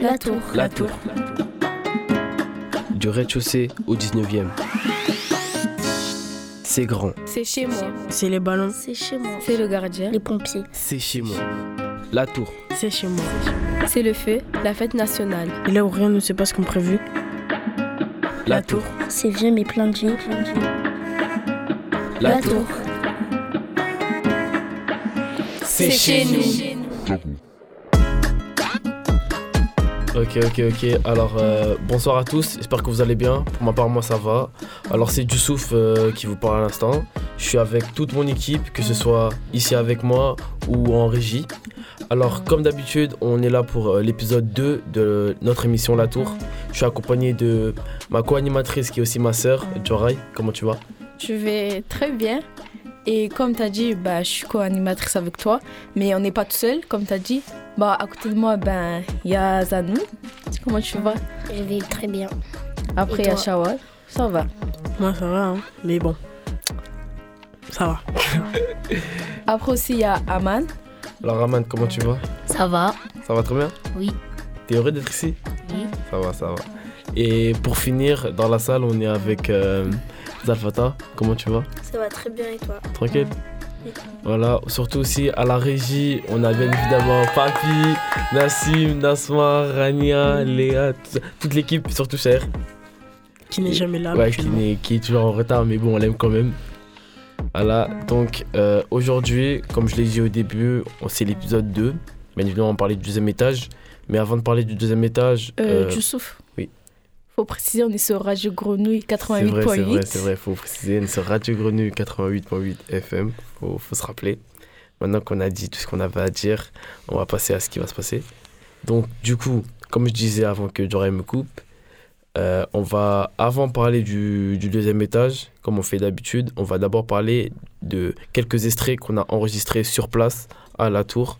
La Tour. La Tour. Du rez-de-chaussée au 19e. C'est grand. C'est chez moi. C'est les ballons. C'est chez moi. C'est le gardien. Les pompiers. C'est chez moi. La Tour. C'est chez moi. C'est le feu, la fête nationale. Et là où rien ne se passe comme prévu. La Tour. C'est vieux mais plein de vie. La Tour. C'est chez nous. Ok, ok, ok. Alors, euh, bonsoir à tous. J'espère que vous allez bien. Pour ma part, moi, ça va. Alors, c'est Youssouf euh, qui vous parle à l'instant. Je suis avec toute mon équipe, que ce soit ici avec moi ou en régie. Alors, comme d'habitude, on est là pour euh, l'épisode 2 de notre émission La Tour. Je suis accompagné de ma co-animatrice qui est aussi ma sœur, Jorai. Comment tu vas? Je vais très bien. Et comme tu as dit, bah, je suis co-animatrice avec toi. Mais on n'est pas tout seul, comme tu as dit. Bah, à côté de moi, ben, il y a Zanou. Comment tu vas? Je vais très bien. Après, il y a Shawal. Ça va? Moi, ça va, hein. Mais bon. Ça va. Après aussi, il y a Aman. Alors, Raman, comment tu vas? Ça va Ça va très bien? Oui. T'es heureux d'être ici? Oui. Ça va, ça va. Et pour finir, dans la salle, on est avec euh, Zalfata. Comment tu vas? Ça va très bien et toi? Tranquille Voilà, surtout aussi à la régie, on a bien évidemment Papi, Nassim, Nasma, Rania, Léa, tout- toute l'équipe, surtout Cher, Qui n'est jamais là. ouais, qui, n'est- qui est toujours en retard, mais bon, on l'aime quand même. Voilà, donc euh, aujourd'hui, comme je l'ai dit au début, c'est l'épisode 2. Bien évidemment, on parlait du deuxième étage. Mais avant de parler du deuxième étage, Euh, euh, Youssouf. Faut préciser, on est sur Radio Grenouille C'est vrai, c'est vrai, 88.8. c'est vrai, faut préciser, c'est Radio Grenouille 88.8 FM, faut, faut se rappeler. Maintenant qu'on a dit tout ce qu'on avait à dire, on va passer à ce qui va se passer. Donc, du coup, comme je disais avant que Joray me coupe, euh, on va, avant de parler du, du deuxième étage, comme on fait d'habitude, on va d'abord parler de quelques extraits qu'on a enregistrés sur place à la tour.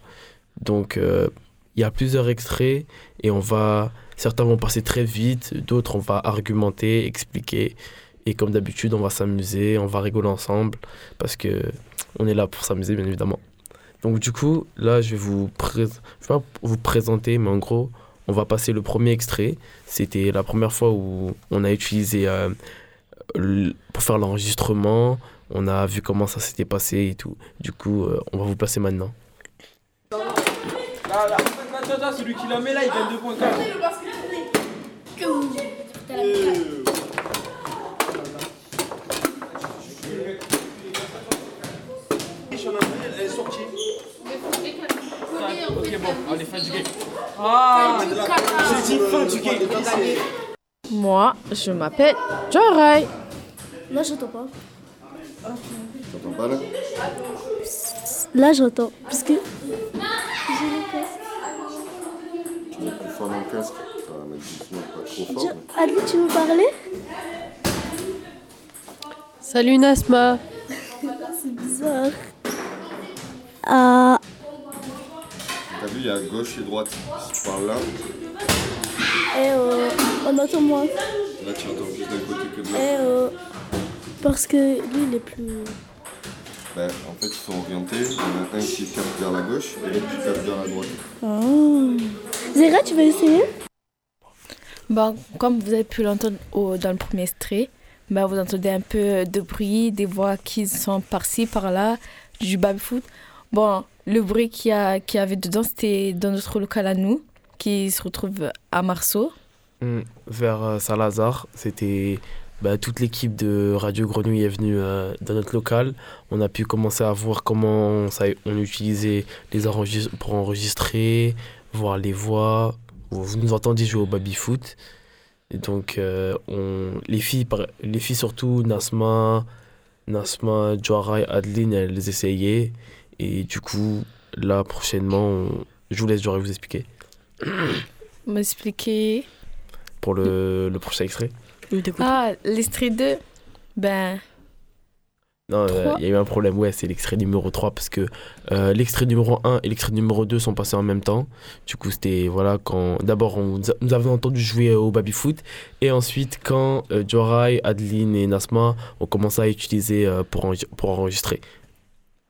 Donc, euh, il y a plusieurs extraits et on va Certains vont passer très vite, d'autres on va argumenter, expliquer. Et comme d'habitude, on va s'amuser, on va rigoler ensemble parce que on est là pour s'amuser, bien évidemment. Donc du coup, là, je vais vous présenter, mais en gros, on va passer le premier extrait. C'était la première fois où on a utilisé euh, pour faire l'enregistrement. On a vu comment ça s'était passé et tout. Du coup, euh, on va vous passer maintenant. Attends, attends, celui qui la met là, il gagne 2 points quand même. Elle est sortie. Ok, bon, allez, fin du game. Ah, j'ai dit fin du game. Moi, je m'appelle Joray. Là, j'entends pas. T'entends pas là? Là, j'entends. Parce que. Dans le casque. Pas trop fort. mais- Adli, tu veux parler? Salut Nasma. C'est bizarre. Ah. T'as vu, il y a gauche et droite. Si tu parles là, Eh oh. On entend moins. là tu entends plus d'un côté que de Eh l'autre. oh. Parce que lui, il est plus. Ben, en fait, ils sont orientés. Il y en a un qui capte vers la gauche et l'autre qui capte vers la droite. Oh. Zéra, tu veux essayer? Bon, comme vous avez pu l'entendre dans le premier extrait, bah, vous entendez un peu de bruit, des voix qui sont par-ci, par-là, du baby-foot. Bon, le bruit qu'il y, y avait dedans, c'était dans notre local à nous, qui se retrouve à Marceau. Hmm, vers euh, Saint-Lazare. C'était bah, toute l'équipe de Radio Grenouille est venue euh, dans notre local. On a pu commencer à voir comment ça, on utilisait les enregistre- pour enregistrer, voir les voix. Vous nous entendiez jouer au baby foot. Et donc euh, on, les filles, les filles surtout Nasma, Nasma, Joara et Adeline, elles les essayaient. Et du coup, là prochainement, on- je vous laisse Joara vous expliquer M'expliquer. pour le, le prochain extrait. Ah, l'extrait 2, ben, Non, euh, il y a eu un problème, ouais, c'est l'extrait numéro 3 parce que euh, l'extrait numéro 1 et l'extrait numéro 2 sont passés en même temps. Du coup, c'était, voilà, quand d'abord nous avons entendu jouer au baby-foot et ensuite quand euh, Jorai, Adeline et Nasma ont commencé à utiliser euh, pour, pour enregistrer.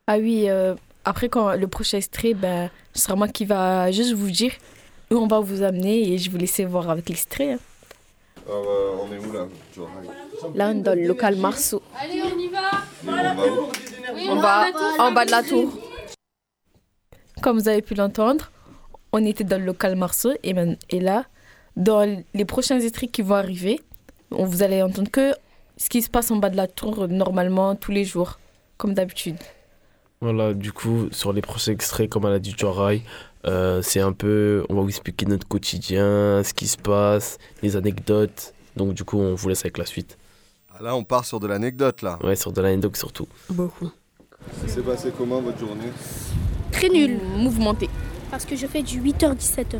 ah oui, euh, après quand le prochain extrait, ben, ce sera moi qui va juste vous dire où on va vous amener et je vous laisser voir avec l'extrait. hein. Alors, euh, on est où là Là, on est dans le local Marceau. Allez, on y va on va où On va en bas de la tour. Comme vous avez pu l'entendre, on était dans le local Marceau et, et là, dans les prochains extraits qui vont arriver, on, vous allez entendre que ce qui se passe en bas de la tour normalement tous les jours, comme d'habitude. Voilà, du coup, sur les prochains extraits, comme elle a dit Jorai, euh, c'est un peu. On va vous expliquer notre quotidien, ce qui se passe, les anecdotes. Donc, du coup, on vous laisse avec la suite. Ah, Là, on part sur de l'anecdote là. Ouais, sur de l'anecdote surtout. Beaucoup. Ça s'est passé comment votre journée? Très nul. Mouvementé. Parce que je fais du 8h-17h.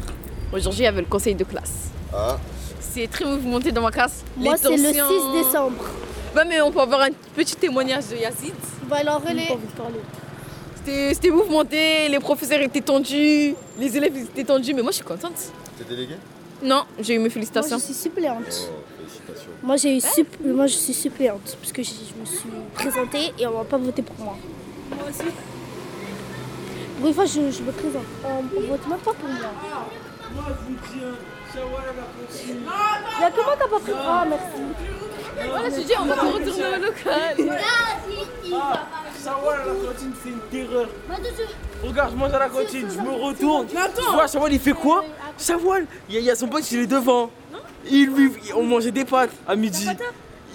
Aujourd'hui, il y avait le conseil de classe. Ah, C'est très mouvementé dans ma classe. Moi, c'est le 6 tensions- décembre. Ouais, mais on peut avoir un petit témoignage de Yazid. On va aller en relais. C'était mouvementé, les professeurs étaient tendus, les élèves étaient tendus, mais moi je suis contente. t'es délégué Non, j'ai eu mes Moi, félicitations. je suis suppléante. Oh, félicitations. Moi, j'ai eu moi, je suis suppléante parce que je, je me suis présentée et on va pas voter pour moi. Moi aussi. Pour une fois, je, je me présente. On, on vote même pas pour moi. Il y a que moi qui n'a pas pris. Ah, merci. Voilà, je dis, on va retourner au local. Shawal à la cantine, c'est une terreur. Regarde, je mange à la cantine, je me retourne. Tu vois, Shawal, il fait quoi Shawal, il y, y a son pote, il est devant. Il lui, on mangeait des pâtes à midi.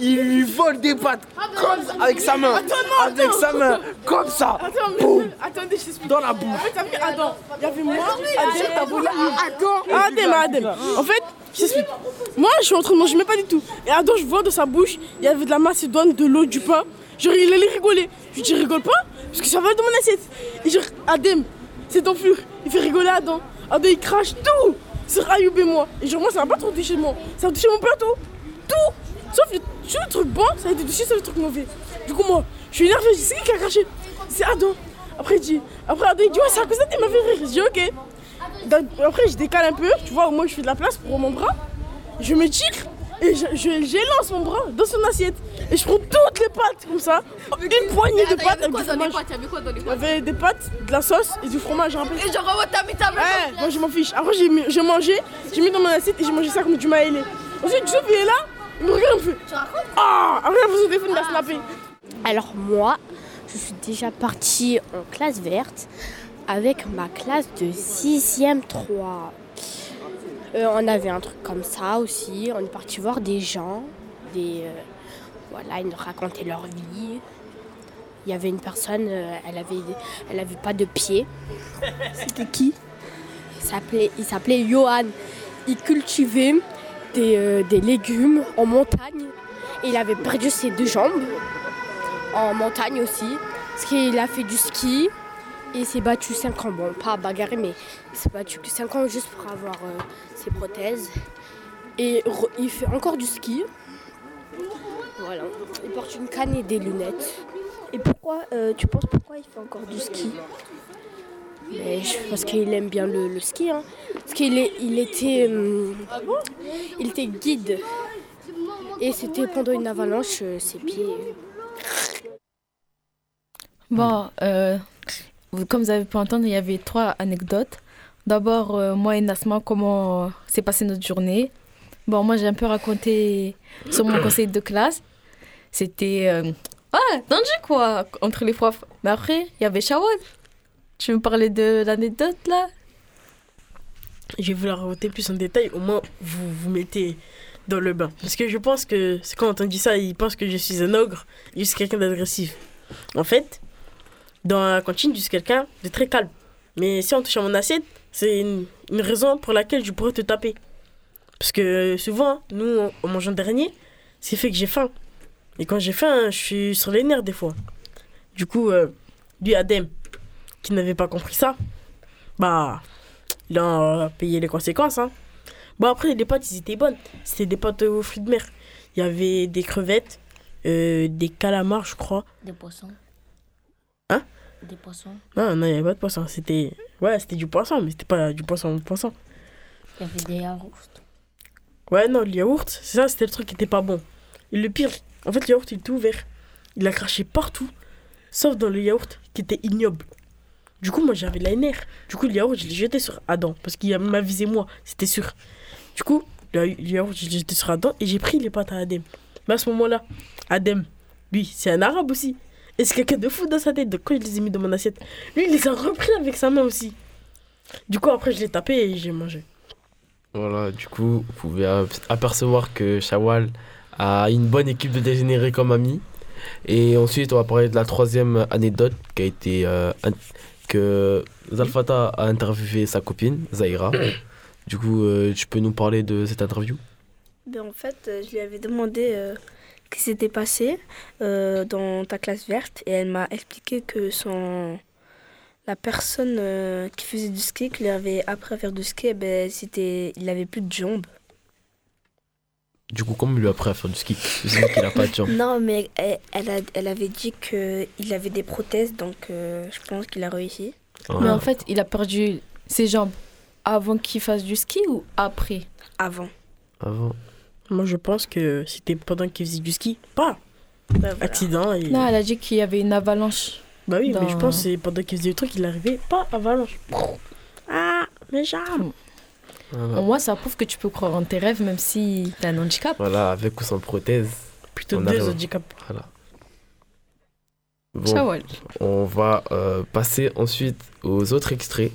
Il lui vole des pâtes comme ça, avec sa main. Avec sa main, comme ça. Boum, Attendez, je t'explique. dans la bouche. En fait, t'as vu Adam Il y avait moi, Adem, t'as volé Adam Adem, Adem. En fait, je t'explique. Moi, je suis en train de manger, mais pas du tout. Et Adam, je vois dans sa bouche, il y avait de la macédoine, de l'eau, du pain. Genre, il allait rigoler. Je lui dis, rigole pas, parce que ça va dans mon assiette. Et genre, Adem, c'est d'enflure. Il fait rigoler Adam. Adam, il crache tout sur Ayoub et moi. Et genre, moi, ça va pas trop toucher moi. Ça va toucher mon plateau. Tout Sauf le, sur le truc bon, ça a été touché sur le truc mauvais. Du coup, moi, je suis énervé. Je dis, c'est qui qui a craché? C'est Adam. Après, il dit, après, Adam, il dit, ouais, c'est à cause de ça, m'a fait rire. Je dis, ok. Après, je décale un peu, tu vois, au moins, je fais de la place pour mon bras. Je me tire et je, je- j'élance mon bras dans son assiette. Et je prends toutes les pâtes comme ça. Une poignée de pâtes avec du fromage. Il y avait quoi dans les Il y avait des pâtes, de la sauce et du fromage. Et genre, ouais, t'as mis ta main. Eh, moi je m'en fiche. Après j'ai mangé, j'ai mis dans mon assiette et j'ai mangé ça comme du maïlé. Ensuite Youssouf il est là, il me regarde un peu. Ah Après il a pris son téléphone, il a snappé. Alors moi, je suis déjà partie en classe verte avec ma classe de 6e 3. Euh, on avait un truc comme ça aussi. On est parti voir des gens. Des, euh, voilà, ils nous racontaient leur vie. Il y avait une personne, euh, elle avait, elle avait pas de pied. C'était qui? Il s'appelait, Johan. Il cultivait des, des légumes en montagne. Et il avait perdu ses deux jambes en montagne aussi. Parce qu'il a fait du ski et il s'est battu 5 ans. Bon, pas bagarré, mais il s'est battu que 5 ans juste pour avoir euh, ses prothèses. Et re- il fait encore du ski. Voilà. Il porte une canne et des lunettes. Et pourquoi, euh, tu penses pourquoi il fait encore du ski? Mais je- parce qu'il aime bien le, le ski. hein. Parce qu'il est- il était, hum, il était guide. Et c'était pendant une avalanche, euh, ses pieds. Bon, euh, comme vous avez pu entendre, il y avait trois anecdotes. D'abord, euh, moi et Nasma, comment s'est passée notre journée. Bon, moi, j'ai un peu raconté sur mon conseil de classe. C'était. Euh, ah, tendu quoi, entre les profs. Mais après, il y avait Shawad. Tu me parler de l'anecdote là? Je vais vous la raconter plus en détail, au moins vous vous mettez dans le bain. Parce que je pense que quand on dit ça, ils pensent que je suis un ogre, je suis quelqu'un d'agressif. En fait, dans la cantine, je suis quelqu'un de très calme. Mais si on touche à mon assiette, c'est une, une raison pour laquelle je pourrais te taper. Parce que souvent, nous, en- en mangeant dernier, c'est fait que j'ai faim. Et quand j'ai faim, je suis sur les nerfs des fois. Du coup, euh, lui, Adem, qui n'avait pas compris ça, bah, il a payé les conséquences. Hein. Bon, après, les pâtes, ils étaient bonnes. C'était des pâtes aux fruits de mer. Il y avait des crevettes, euh, des calamars, je crois. Des poissons. Hein? Des poissons. Non, non, il n'y avait pas de poisson. C'était ouais, c'était du poisson, mais c'était pas du poisson poisson. Il y avait des yaourts. Ouais, non, le yaourt, c'est ça, c'était le truc qui était pas bon. Et le pire, en fait, le yaourt, il était ouvert. Il a craché partout, sauf dans le yaourt qui était ignoble. Du coup, moi, j'avais la NR. Du coup, le yaourt, je l'ai jeté sur Adam. Parce qu'il m'a visé moi, c'était sûr. Du coup, le yaourt, je l'ai jeté sur Adam et j'ai pris les pâtes à Adem. Mais à ce moment-là, Adem, lui, c'est un arabe aussi. Et c'est quelqu'un de fou dans sa tête. Donc, quand je les ai mis dans mon assiette, lui, il les a repris avec sa main aussi. Du coup, après, je l'ai tapé et j'ai mangé. Voilà, du coup, vous pouvez apercevoir que Shawal a une bonne équipe de dégénérés comme ami. Et ensuite, on va parler de la troisième anecdote qui a été. Euh, que Zalfata a interviewé sa copine, Zaira. du coup, euh, tu peux nous parler de cette interview? Ben, En fait, euh, je lui avais demandé qui s'était passé dans ta classe verte et elle m'a expliqué que son la personne qui faisait du ski, qui lui avait appris à faire du ski, eh ben, c'était, il avait plus de jambes. Du coup, comment il lui a appris à faire du ski? C'est qu'il n'a pas de jambes. Non, mais elle, a, elle avait dit qu'il avait des prothèses, donc euh, je pense qu'il a réussi. Mais en fait, il a perdu ses jambes avant qu'il fasse du ski ou après? Avant. Avant. Moi, je pense que c'était pendant qu'il faisait du ski. Pas accident. Et... Non, elle a dit qu'il y avait une avalanche. Bah oui, mais je pense que c'est pendant qu'il faisait le truc, il arrivait pas avalanche. Ah, mes jambes au moins, ça prouve que tu peux croire en tes rêves même si tu as un handicap. Voilà, avec ou sans prothèse. Plutôt deux handicaps. Voilà. Bon, on va euh, passer ensuite aux autres extraits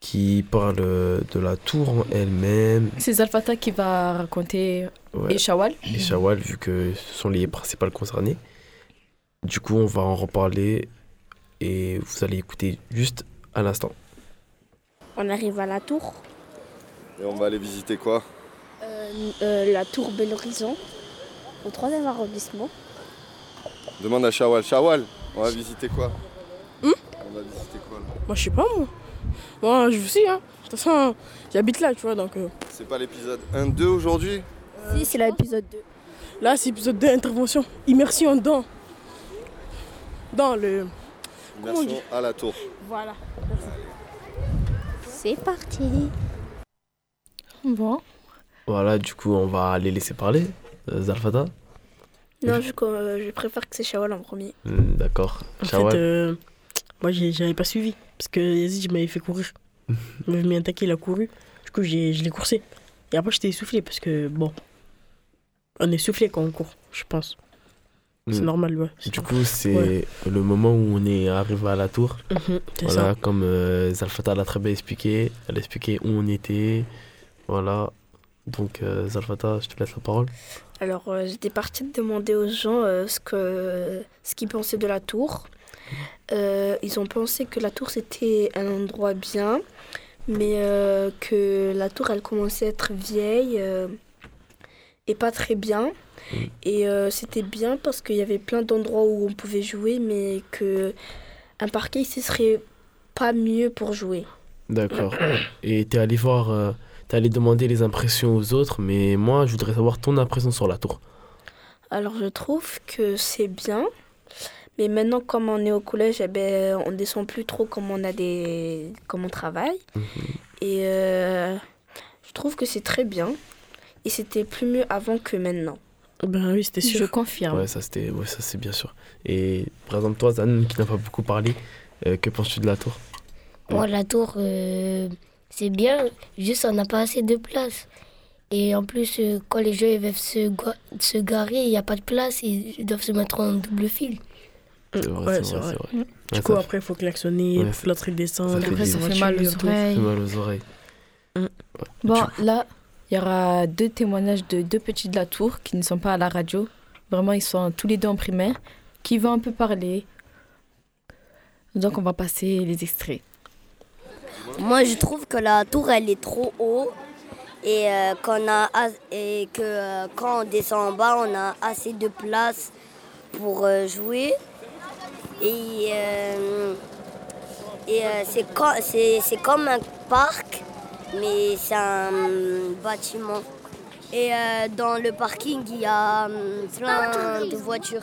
qui parlent de la tour en elle-même. C'est Zalfata qui va raconter et Shawal. Et Shawal, vu que ce sont les principales concernées. Du coup, on va en reparler et vous allez écouter juste à l'instant. On arrive à la tour. Et on va aller visiter quoi? Euh, euh, La tour Bel Horizon, au troisième arrondissement. Demande à Shawal. Shawal, on va visiter quoi? Hmm? On va visiter quoi là? Moi je sais pas moi. Moi je vous sais hein. De toute façon, j'habite là, tu vois, donc... Euh. C'est pas l'épisode 1-2 aujourd'hui? Si, c'est l'épisode 2. Là, c'est l'épisode 2, intervention. Immersion dans... Dans le... Immersion à la tour. Voilà. C'est parti. Bon. Voilà, du coup, on va les laisser parler. Euh, Zalfata Non, je, euh, je, préfère que c'est Shawal en premier. Hmm, d'accord. En fait, euh, moi, j'avais pas suivi. Parce que Yazid m'avait fait courir. il m'avait mis un taquet, il a couru. Du coup, je l'ai coursé. Et après, j'étais essoufflé parce que, bon, on est essoufflé quand on court, je pense. C'est hmm. normal, ouais. Du coup, c'est le moment où on est arrivé à la tour. Mhm, voilà, comme Zalfata l'a très bien expliqué. Elle a expliqué où on était, voilà. Donc, euh, Zalfata, je te laisse la parole. Alors, euh, j'étais partie de demander aux gens euh, ce que ce qu'ils pensaient de la tour. Ils ont pensé que la tour c'était un endroit bien, mais que la tour elle commençait à être vieille et pas très bien. Mm. Et c'était bien parce qu'il y avait plein d'endroits où on pouvait jouer, mais que un parquet ce serait pas mieux pour jouer. D'accord. Et tu es allé voir tu demander les impressions aux autres, mais moi, je voudrais savoir ton impression sur la tour. Alors, je trouve que c'est bien. Mais maintenant, comme on est au collège, eh ben, on descend plus trop comme on, a des... comme on travaille. Mhm. Et euh, je trouve que c'est très bien. Et c'était plus mieux avant que maintenant. Ben oui, c'était sûr. Je confirme. Ouais, ça, c'était... Ouais, ça c'est bien sûr. Et par exemple, toi, Zan, qui n'a pas beaucoup parlé, euh, que penses-tu de la tour? Moi, la tour, euh, c'est bien, juste on n'a pas assez de place. Et en plus, euh, quand les gens veulent se, se garer, il n'y a pas de place, ils doivent se mettre en double fil. Ouais, c'est vrai. Du coup, après, il faut klaxonner, il faut l'autre descendre. Après, ça fait mal aux oreilles. Ça fait mal aux oreilles. Bon, là, il y aura deux témoignages de deux petits de la tour qui ne sont pas à la radio. Vraiment, ils sont tous les deux en primaire, qui vont un peu parler. Donc, on va passer les extraits. Moi, je trouve que la tour, elle est trop haut et, euh, qu'on a, et que euh, quand on descend en bas, on a assez de place pour euh, jouer. Et, et c'est, c'est, comme un parc, mais c'est un bâtiment. Et dans le parking, il y a plein de voitures.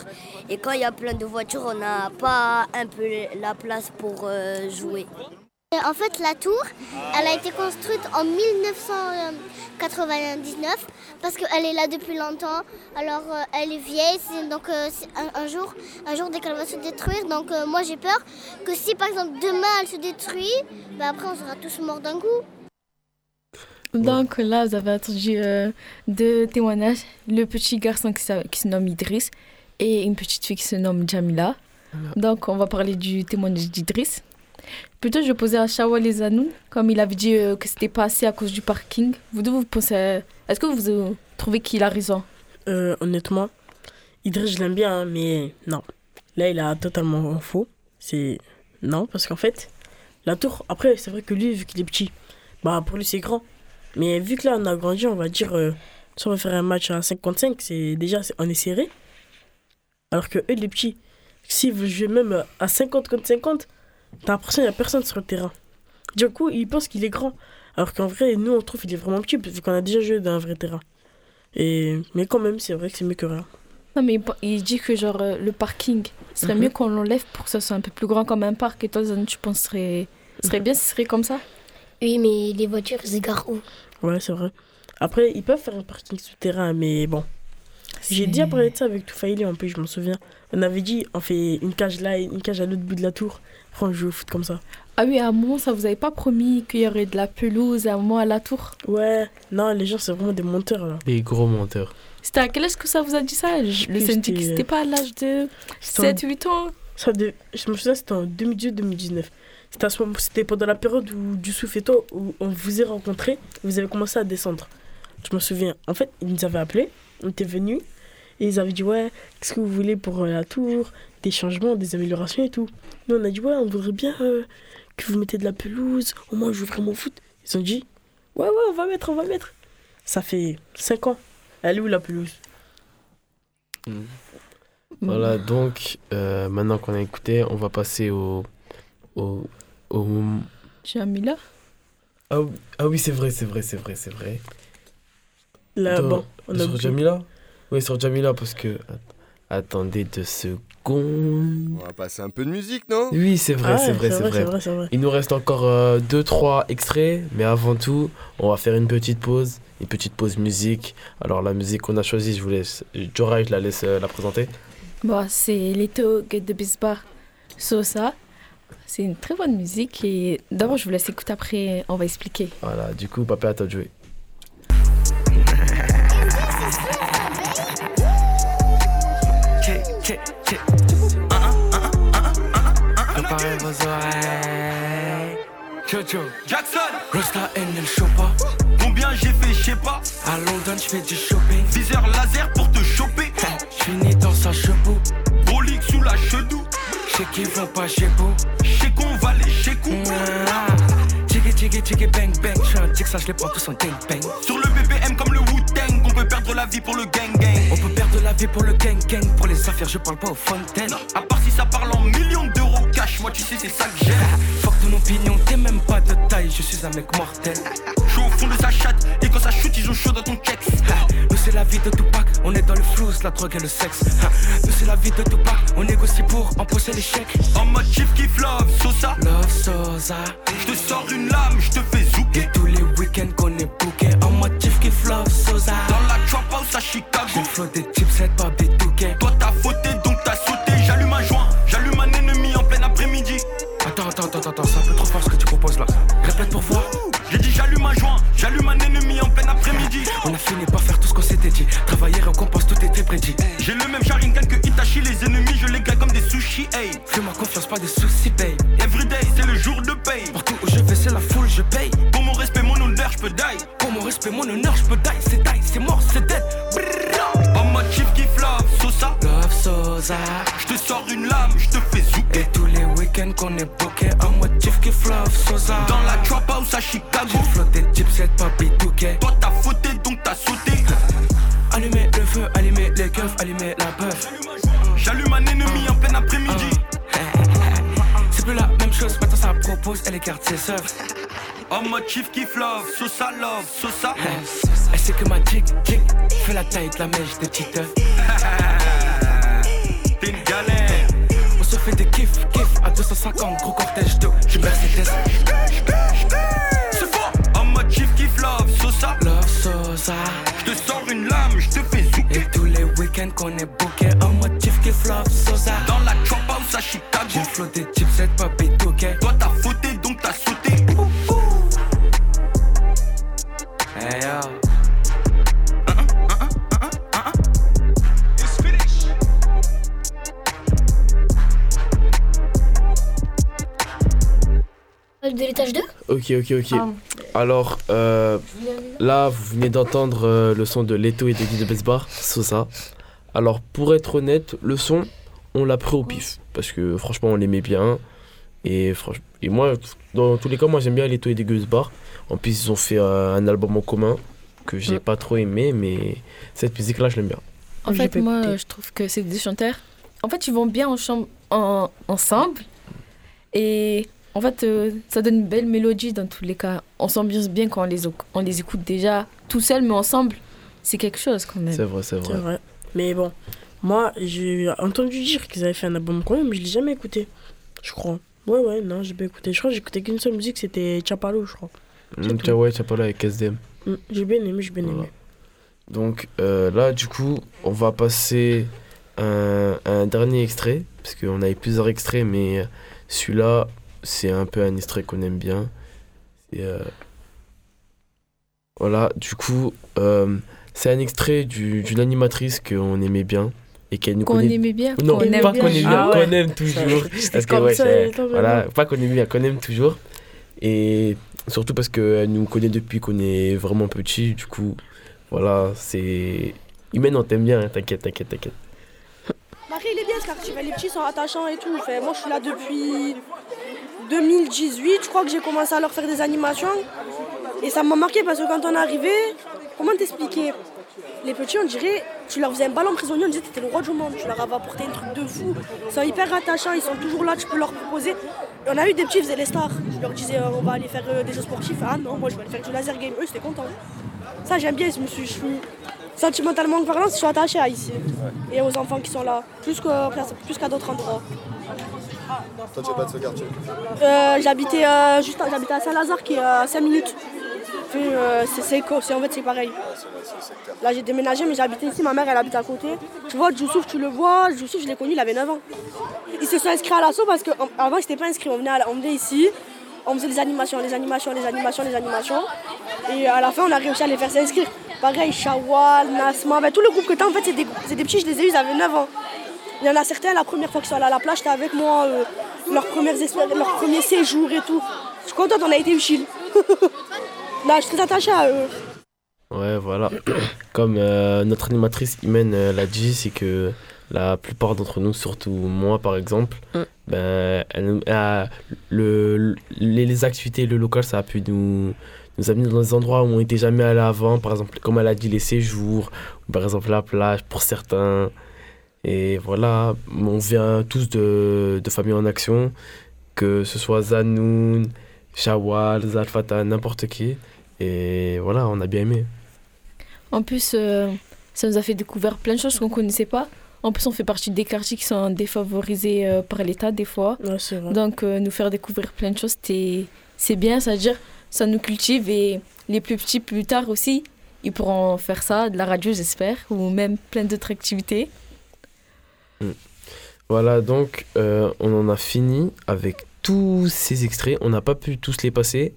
Et quand il y a plein de voitures, on n'a pas un peu la place pour jouer. En fait, la tour, elle a été construite en 1999 parce qu'elle est là depuis longtemps. Alors, euh, elle est vieille, donc euh, un, jour, un jour, dès qu'elle va se détruire, donc euh, moi j'ai peur que si par exemple demain elle se détruit, ben, après on sera tous morts d'un coup. Donc là, vous avez entendu deux témoignages. Le petit garçon qui, qui se nomme Idriss et une petite fille qui se nomme Jamila. Donc on va parler du témoignage d'Idriss. Plutôt, je posais à Shawal Zanoun, comme il avait dit euh, que c'était pas assez à cause du parking. Vous vous pensez. Est-ce que vous trouvez qu'il a raison? Euh, Honnêtement, Idriss, je l'aime bien, hein, mais non. Là, il a totalement faux. C'est. Non, parce qu'en fait, la tour. Après, c'est vrai que lui, vu qu'il est petit, bah pour lui, c'est grand. Mais vu que là, on a grandi, on va dire. Euh, si on va faire un match à 55, c'est déjà. On est serré. Alors que eux, les petits, s'ils veulent jouer même à 50 contre 50, T'as l'impression qu'il n'y a personne sur le terrain. Du coup, il pense qu'il est grand. Alors qu'en vrai, nous, on trouve qu'il est vraiment petit, vu qu'on a déjà joué dans un vrai terrain. Et... Mais quand même, c'est vrai que c'est mieux que rien. Non, mais il dit que genre euh, le parking, serait mhm. mieux qu'on l'enlève pour que ça soit un peu plus grand comme un parc. Et toi, tu penses serait, serait bien si ce serait comme ça? Oui, mais les voitures, ils s'égarent où? Ouais, c'est vrai. Après, ils peuvent faire un parking souterrain, mais bon. J'ai déjà parlé de ça avec Toufaïli en plus, je m'en souviens. On avait dit, on fait une cage là et une cage à l'autre bout de la tour on joue au foot comme ça. Ah oui, à un moment, ça vous avait pas promis qu'il y aurait de la pelouse à un moment à la tour Ouais, non, les gens, c'est vraiment des monteurs là. Des gros monteurs. C'était à quel âge que ça vous a dit ça Le syndic, c'était pas à l'âge de 7-8 ans ça de... Je me souviens, c'était en 2018-2019. C'était pendant la période où, du Soufeto, où on vous a rencontré, vous avez commencé à descendre. Je me souviens. En fait, ils nous avaient appelés, on était venus, et ils avaient dit Ouais, qu'est-ce que vous voulez pour la tour? Des changements, des améliorations et tout. Nous, on a dit Ouais, on voudrait bien euh, que vous mettez de la pelouse, au moins je veux vraiment foot. Ils ont dit Ouais, ouais, on va mettre, on va mettre. Ça fait 5 ans. Elle est où la pelouse? Mmh. Voilà, donc euh, maintenant qu'on a écouté, on va passer au. au. au. Jamila ah, ah oui, c'est vrai, c'est vrai, c'est vrai, c'est vrai. Là, bon, on a sur Jamila oui, sur Jamila, parce que. Attendez deux secondes. On va passer un peu de musique, non? Oui, c'est vrai, c'est vrai, c'est vrai, Il nous reste encore 2-3 euh, extraits, mais avant tout, on va faire une petite pause. Une petite pause musique. Alors, la musique qu'on a choisie, je vous laisse. Jora, je la laisse euh, la présenter. Bon, c'est Leto Get the Bisbar Sosa. C'est une très bonne musique et d'abord je vous laisse écouter après on va expliquer. Voilà, du coup papa à toi de jouer. Préparez vos oreilles. Jojo, Jackson, Rasta chopa. Combien j'ai fait, je sais pas. À London, je fais du shopping. Viseur laser pour te choper. Je né dans sa chevaux. Brolique sous la chedou. J'sais qu'ils vont pas chez vous. J'sais qu'on va les chez Tiggy tiggy tiggy bang bang. J'suis un tic, ça je les prends tous en ding bang. Sur le BBM comme le la vie pour le gang gang. On peut perdre la vie pour le gang gang. Pour les affaires, je parle pas aux fontaines. À part si ça parle en millions d'euros cash, moi tu sais, c'est ça que j'aime. Fuck ton opinion, t'es même pas de taille, je suis un mec mortel. Je au fond de sa chatte, et quand ça chute, ils ont chaud dans ton checks. Nous c'est la vie de Tupac, on est dans le flou, la drogue et le sexe. Nous c'est la vie de Tupac, on négocie pour empoisser les chèques. En mode chief qui love, Sosa. Love Sosa. Je te sors une lame, je te fais Chicago. J'ai allumer la peur. J'allume un ennemi en plein après-midi. C'est plus la même chose, maintenant ça propose, elle écarte ses sœurs. En mode chief kiff love, Sosa love, Sosa. Elle sait que ma chick, chick, fait la taille de la mèche de Tite. T'es une galère. On se fais des kiffs, kiffs à 250, gros cortège de. J'suis Mercedes. C'est fort, en mode chief kiff love Sosa. Love Sosa. J'te sors une lame, j'te fais zouker. Week-ends qu'on est booké en chief kiff love Sosa. Dans la trap house à Chicago. J'ai flotté chipset, pas bétoqué. Toi t'as fauté donc t'as sauté. Ouh, ouh. Hey yo. De l'étage 2 Ok, ok, ok. Ah. Alors, euh, là, vous venez d'entendre euh, le son de Leto et de Guy de Besbar, Sosa. Alors, pour être honnête, le son, on l'a pris au pif. Parce que franchement, on l'aimait bien. Et, et moi, dans tous les cas, moi j'aime bien Leto et de Besbar. En plus, ils ont fait euh, un album en commun que j'ai pas trop aimé, mais cette musique-là, je l'aime bien. En fait, moi, je trouve que c'est des chanteurs. En fait, ils vont bien en chambre, en- ensemble. Et en fait, euh, ça donne une belle mélodie dans tous les cas. On s'ambiance bien quand on les, on les écoute déjà tout seul, mais ensemble, c'est quelque chose quand même. C'est vrai, c'est vrai. Mais bon, moi, j'ai entendu dire qu'ils avaient fait un album quand même, mais je l'ai jamais écouté. Je crois. Ouais, ouais, non, j'ai pas écouté. Je crois que j'ai écouté qu'une seule musique, c'était Chapalo, je crois. Mm, ouais, parlé avec SDM. Mm, J'ai bien aimé, j'ai bien Voilà. aimé. Donc euh, là, du coup, on va passer un, un dernier extrait, parce qu'on avait plusieurs extraits, mais celui-là, c'est un peu un extrait qu'on aime bien. Euh, Voilà, du coup, euh, c'est un extrait du- d'une animatrice qu'on aimait bien. Et qu'elle nous Qu'on connaît... aimait bien, Non, aime pas bien. qu'on aime bien, Ah ouais. qu'on aime toujours. c'était Parce que, ouais, ça, voilà, pas qu'on aime bien, qu'on aime toujours. Et surtout parce qu'elle nous connaît depuis qu'on est vraiment petit. Du coup, voilà, c'est. Humaine, on t'aime bien, hein, t'inquiète, t'inquiète, t'inquiète. Marie, il est bien ce quartier. Les petits sont attachants et tout. Fait, moi, je suis là depuis 2018. Je crois que j'ai commencé à leur faire des animations. Et ça m'a marqué parce que quand on est arrivé, comment t'expliquer? Les petits, on dirait, tu leur faisais un ballon prisonnier, on disait que t'étais le roi du monde. Tu leur avais apporté un truc de fou. Ils sont hyper attachants, ils sont toujours là, tu peux leur proposer. Et on a eu des petits, ils faisaient les stars. Je leur disais, euh, on va aller faire euh, des jeux sportifs. Ah non, moi, je vais aller faire du laser game. Eux, c'était content. Ça, j'aime bien. Je me suis, je suis sentimentalement parlant, je suis attachée à ici. Et aux enfants qui sont là. Plus qu'à plus d'autres endroits. Toi, tu es pas de ce quartier? Euh, j'habitais euh, juste à Saint-Lazare qui est à 5 minutes. Euh, c'est en fait c'est pareil. Là j'ai déménagé mais j'habitais ici, ma mère elle habite à côté. Tu vois, Djoussouf tu le vois, Djoussouf je l'ai connu, il avait 9 ans. Ils se sont inscrits à l'assaut parce qu'avant ils n'étaient pas inscrits, on venait, ici, on faisait les animations, les animations, les animations, les animations. Et à la fin on a réussi à les faire s'inscrire. Pareil, Shawal, Nasma, ben, tout le groupe que tu as en fait c'est des, des petits, je les ai eus, ils avaient 9 ans. Il y en a certains, la première fois qu'ils sont allés à la plage, j'étais avec moi, euh, leurs, premières expé- leur premier séjour et tout. Je suis contente, on a été utile. Là, je suis très attachée à eux. Ouais, voilà. Comme euh, notre animatrice Imen euh, l'a dit, c'est que la plupart d'entre nous, surtout moi par exemple, ben, elle- elle- le, les, les activités, le local, ça a pu nous, nous amener dans des endroits où on n'était jamais allé avant. Par exemple, comme elle a dit, les séjours, ou par exemple la plage pour certains. Et voilà, on vient tous de, de familles en action, que ce soit Zanoun, Shawal, Zalfata, n'importe qui. Et voilà, on a bien aimé. En plus, euh, ça nous a fait découvrir plein de choses qu'on ne connaissait pas. En plus, on fait partie des quartiers qui sont défavorisés euh, par l'État des fois. Donc, euh, nous faire découvrir plein de choses, c'est bien, c'est-à-dire ça nous cultive et les plus petits, plus tard aussi, ils pourront faire ça, de la radio, j'espère, ou même plein d'autres activités. Voilà, donc euh, on en a fini avec tous ces extraits. On n'a pas pu tous les passer,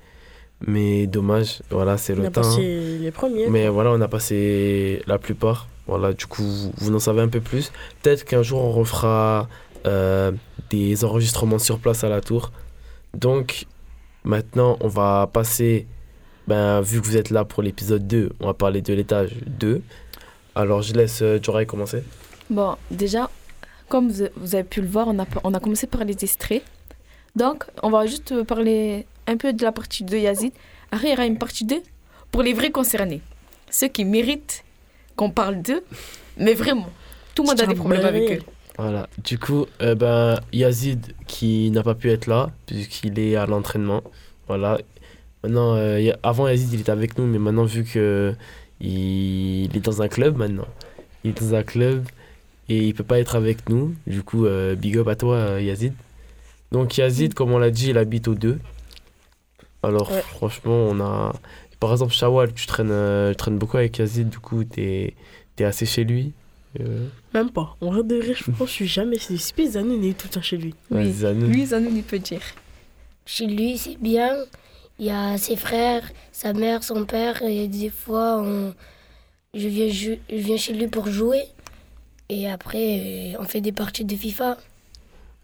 mais dommage. Voilà, c'est On le a temps. passé hein. les premiers. Mais voilà, on a passé la plupart. Voilà, du coup, vous, vous en savez un peu plus. Peut-être qu'un jour, on refera euh, des enregistrements sur place à la tour. Donc, maintenant, on va passer. Ben, vu que vous êtes là pour l'épisode 2, on va parler de l'étage 2. Alors, je laisse euh, Joray commencer. Bon, déjà, comme vous, vous avez pu le voir, on a, on a commencé par les extraits. Donc, on va juste parler un peu de la partie 2 Yazid. Après, il y aura une partie 2 pour les vrais concernés. Ceux qui méritent qu'on parle d'eux, mais vraiment. Tout le monde a des problèmes avec eux. Voilà, du coup, euh, ben, Yazid qui n'a pas pu être là, puisqu'il est à l'entraînement. Voilà. Maintenant, euh, avant Yazid, il était avec nous, mais maintenant, vu que il, il est dans un club maintenant, il est dans un club et il peut pas être avec nous. Du coup, euh, big up à toi, Yazid. Donc, Yazid, comme on l'a dit, il habite au 2. Alors, Ouais. franchement, on a. Par exemple, Shawal, tu traînes, euh, tu traînes beaucoup avec Yazid, du coup, t'es es assez chez lui. Euh, Même pas. On reste de rire, je pense que je suis jamais. C'est espèce d'année, on est tout le temps chez lui. Oui. Zanou. Lui, Zanou, il peut dire. Chez lui, c'est bien. Il y a ses frères, sa mère, son père. Et des fois, on... je, viens je viens chez lui pour jouer. Et après, on fait des parties de FIFA.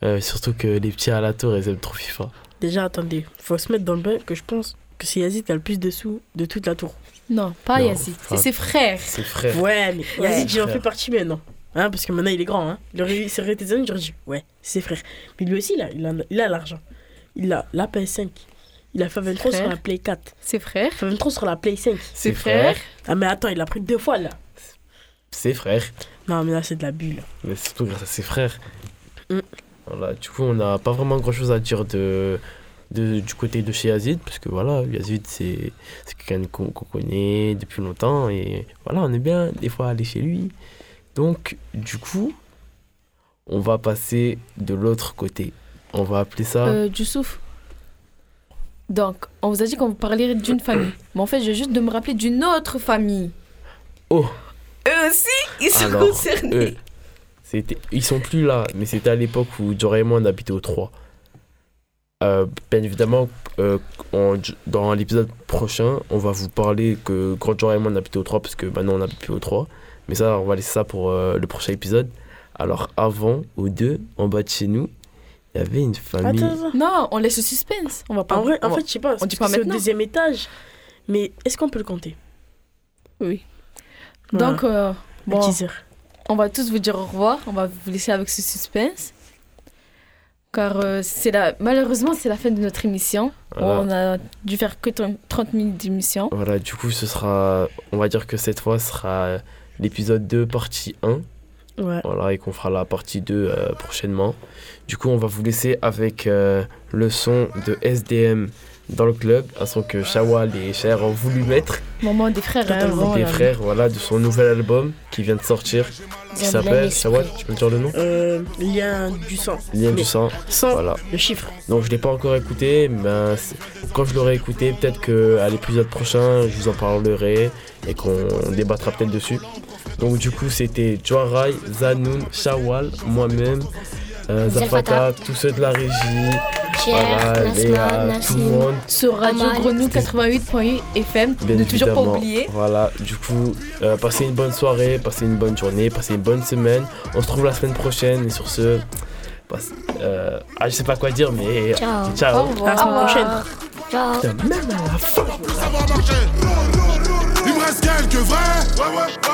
Euh, surtout que les petits à la tour, ils aiment trop FIFA. Déjà, attendez, faut se mettre dans le bain que je pense que c'est Yazid qui a le plus de sous de toute la tour. Non, pas Non, Yazid. enfin, C'est ses frères. Ses frères. Ouais, mais Ouais. Yazid, il en Frère. fait partie maintenant. Hein, parce que maintenant, il est grand. Hein. Il aurait aurait été jeune, j'aurais dit, ouais, c'est ses frères. Mais lui aussi, il a il a il a l'argent. Il a la PS5. Il a fait 23 sur la Play 4. Ses frères. Fait 23 sur la Play 5. Ses frères. Ah, mais attends, il a pris deux fois là. Ses frères. Non, mais là, c'est de la bulle. Mais surtout grâce à ses frères. Mm. Voilà, du coup, on n'a pas vraiment grand chose à dire de, de, du côté de chez Yazid, parce que voilà, Yazid, c'est quelqu'un qu'on connaît depuis longtemps, et voilà, on est bien des fois aller chez lui. Donc, du coup, on va passer de l'autre côté. On va appeler ça. Euh, Youssouf. Donc, on vous a dit qu'on vous parlerait d'une famille. Mais en fait, je viens juste de me rappeler d'une autre famille. Oh Eux aussi, ils sont Alors, concernés. eux, c'était, ils sont plus là, mais c'était à l'époque où Jorah et moi on habitait au 3. Euh, bien évidemment, euh, dans l'épisode prochain, on va vous parler que quand Jorah et moi on habitait au 3, parce que maintenant on n'habite plus au 3. Mais ça, on va laisser ça pour euh, le prochain épisode. Alors avant, au 2, en bas de chez nous, il y avait une famille. Attends, attends. Non, on laisse le suspense. On va pas. En vrai, on en va- fait, je sais pas. On dit pas c'est au deuxième étage. Mais est-ce qu'on peut le compter? Oui. Voilà. Donc, euh, bon, teaser. On va tous vous dire au revoir. On va vous laisser avec ce suspense. Car euh, c'est la... malheureusement, c'est la fin de notre émission. Voilà. On a dû faire que 30 minutes d'émission. Voilà, du coup, ce sera. On va dire que cette fois ce sera l'épisode 2, partie 1. Ouais. Voilà, et qu'on fera la partie 2 euh, prochainement. Du coup, on va vous laisser avec euh, le son de SDM dans le club, un son que Shawal et Cher ont voulu mettre. Moment des frères. hein, des frères, voilà, de son nouvel album qui vient de sortir, qui s'appelle. Shawal, tu peux me dire le nom? Euh, lien du sang. Lien Mais du sang. Sans Voilà. le chiffre. Donc je l'ai pas encore écouté, mais ben, quand je l'aurai écouté, peut-être qu'à l'épisode prochain, je vous en parlerai et qu'on débattra peut-être dessus. Donc du coup, c'était Joarai, Zanoun, Shawal, moi-même, euh, Zafata, tous ceux de la régie, voilà, Léa, tout le monde. Sur Radio. Grenouille 88.8 FM. Bien ne toujours pas évidemment. oublier. Voilà, du coup, euh, passez une bonne soirée, passez une bonne journée, passez une bonne semaine. On se retrouve la semaine prochaine et sur ce, passe- euh, ah, je sais pas quoi dire, mais Ciao. ciao. Au revoir. À la semaine prochaine. Ciao. Putain, même à la fin. Il me reste quelques vrais,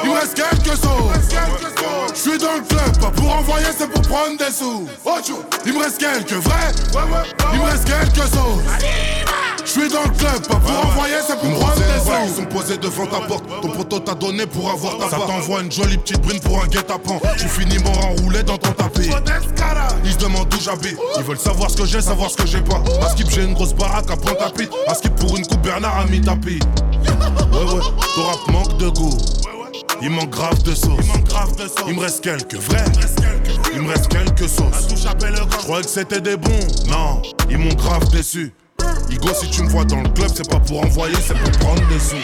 il me reste quelques sauts. Je suis dans le club, pas pour envoyer, c'est pour prendre des sous. Il me reste quelques vrais, il me reste quelques sauts. Je suis dans le club, pas pour envoyer, c'est pour prendre des sous. Ils sont posés devant ta porte, ton poteau t'a donné pour avoir ta Ça t'envoie une jolie petite brune pour un guet-apens. Tu finis mort enroulé dans ton tapis. Ils se demandent d'où j'habite, ils veulent savoir ce que j'ai, savoir ce que j'ai pas. À skip, j'ai une grosse baraque à Pointe-à-Pitre. À skip, pour une coupe, Bernard a mis tapis. Ouais, ouais, ton rap manque de goût. Il manque grave de sauce. Il me reste quelques vrais. Il me reste quelques sauces. Je croyais que c'était des bons. Non, ils m'ont grave déçu. Igo, si tu me vois dans le club, c'est pas pour envoyer, c'est pour prendre des sous.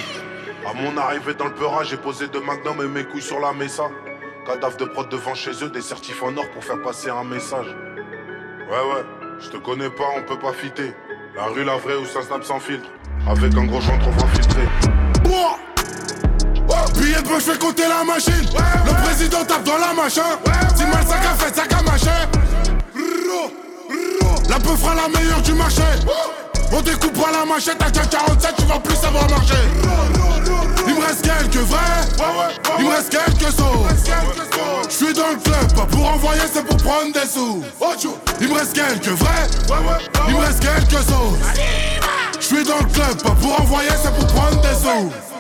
À mon arrivée dans le Peura, j'ai posé deux magnums et mes couilles sur la mesa. Cadavre de prod devant chez eux, des certifs en or pour faire passer un message. Ouais, ouais, je te connais pas, on peut pas fitter. La rue, la vraie ou ça snap sans filtre. Avec un gros joint trop infiltré. Billet poche, je fais compter la machine. Le président tape dans la machin. Si mal sac à fait, sac à machin. La peu fera la meilleure du marché. On découpe pas la machette à 47, tu vas plus savoir marcher. Il me reste quelques vrais, il me reste quelques sauts. Je suis dans le club, pas pour envoyer, c'est pour prendre des sous. Il me reste quelques vrais, il me reste quelques sauts. Je suis dans le club, pas pour envoyer, c'est pour prendre des sous.